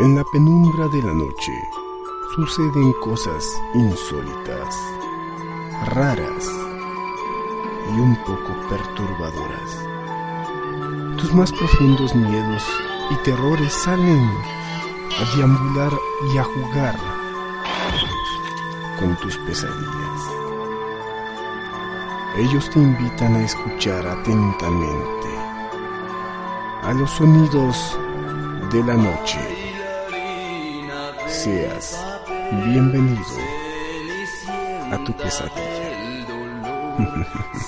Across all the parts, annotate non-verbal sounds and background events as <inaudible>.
En la penumbra de la noche suceden cosas insólitas, raras y un poco perturbadoras. Tus más profundos miedos y terrores salen a deambular y a jugar con tus pesadillas. Ellos te invitan a escuchar atentamente a los sonidos de la noche. Seas bienvenido a tu pesadilla.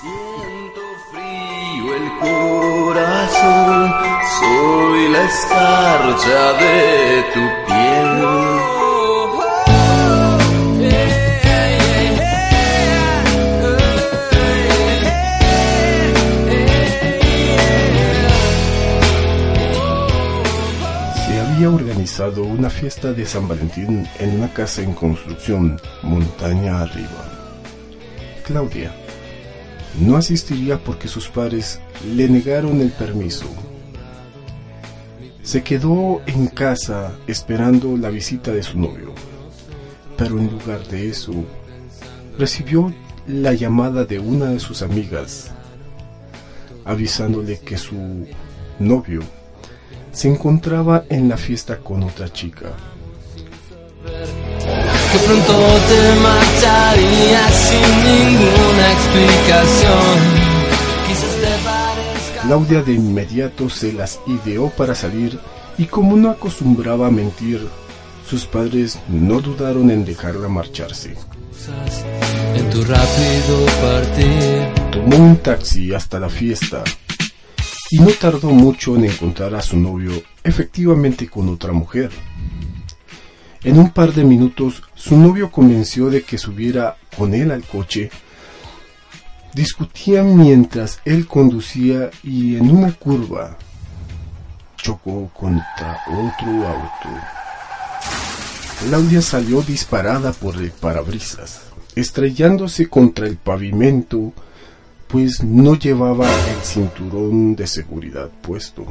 Siento frío el corazón, soy la escarcha de tu organizado una fiesta de San Valentín en una casa en construcción montaña arriba. Claudia no asistiría porque sus padres le negaron el permiso. Se quedó en casa esperando la visita de su novio, pero en lugar de eso, recibió la llamada de una de sus amigas, avisándole que su novio se encontraba en la fiesta con otra chica. Que pronto te marcharías sin ninguna explicación. Quizás te parezca. Claudia de inmediato se las ideó para salir y como no acostumbraba a mentir, sus padres no dudaron en dejarla marcharse. En tu rápido partir. Tomó un taxi hasta la fiesta y no tardó mucho en encontrar a su novio efectivamente con otra mujer. En un par de minutos su novio convenció de que subiera con él al coche. Discutían mientras él conducía y en una curva chocó contra otro auto. Claudia salió disparada por el parabrisas, estrellándose contra el pavimento, pues no llevaba el cinturón de seguridad puesto.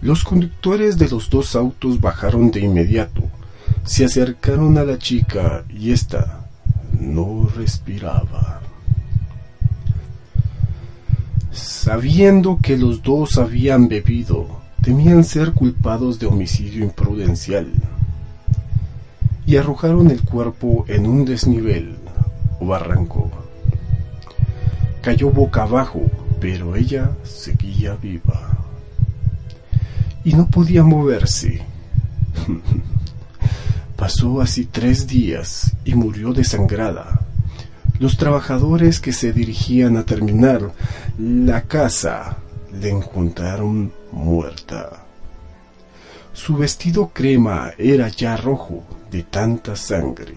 Los conductores de los dos autos bajaron de inmediato, se acercaron a la chica y ésta no respiraba. Sabiendo que los dos habían bebido, temían ser culpados de homicidio imprudencial y arrojaron el cuerpo en un desnivel o barranco. Cayó boca abajo, pero ella seguía viva y no podía moverse. <laughs> Pasó así tres días y murió desangrada. Los trabajadores que se dirigían a terminar la casa le encontraron muerta. Su vestido crema era ya rojo de tanta sangre.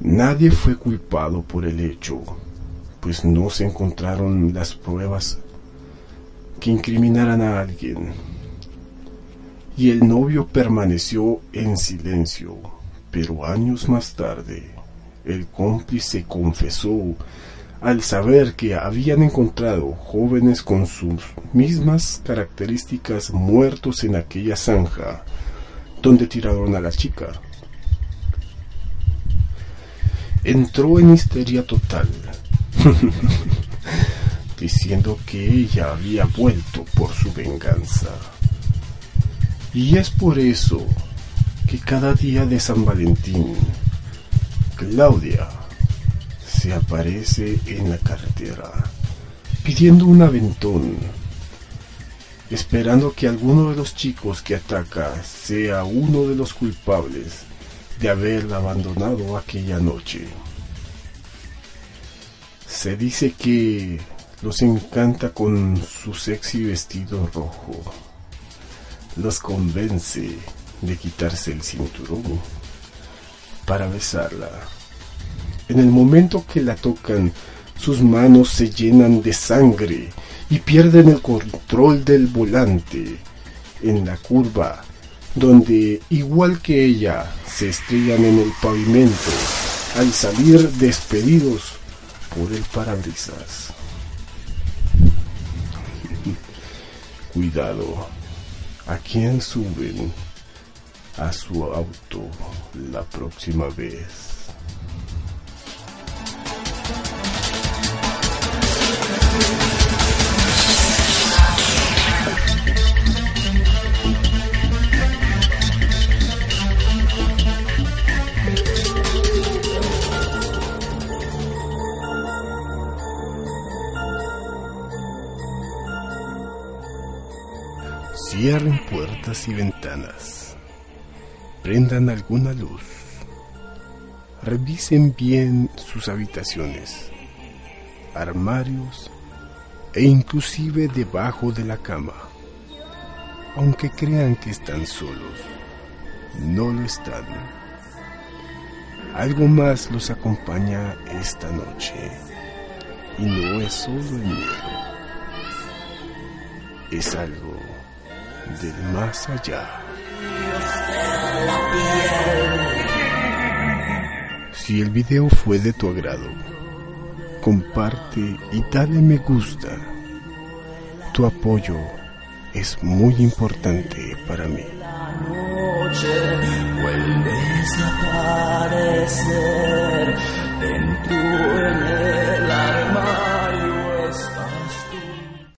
Nadie fue culpado por el hecho, pues no se encontraron las pruebas que incriminaran a alguien. Y el novio permaneció en silencio, pero años más tarde el cómplice confesó al saber que habían encontrado jóvenes con sus mismas características muertos en aquella zanja donde tiraron a la chica. Entró en histeria total, <laughs> diciendo que ella había vuelto por su venganza. Y es por eso que cada día de San Valentín, Claudia se aparece en la carretera pidiendo un aventón, esperando que alguno de los chicos que ataca sea uno de los culpables de haberla abandonado aquella noche. Se dice que los encanta con su sexy vestido rojo. Los convence de quitarse el cinturón para besarla. En el momento que la tocan, sus manos se llenan de sangre y pierden el control del volante en la curva, donde, igual que ella, se estrellan en el pavimento al salir despedidos por el parabrisas. <laughs> cuidado a quién suben a su auto la próxima vez. Cierren puertas y ventanas. Prendan alguna luz. Revisen bien sus habitaciones, armarios e inclusive debajo de la cama. Aunque crean que están solos, no lo están. Algo más los acompaña esta noche y no es solo el miedo. Es algo del más allá. Si el video fue de tu agrado, comparte y dale me gusta. Tu apoyo es muy importante para mí. vuelves a aparecer en tu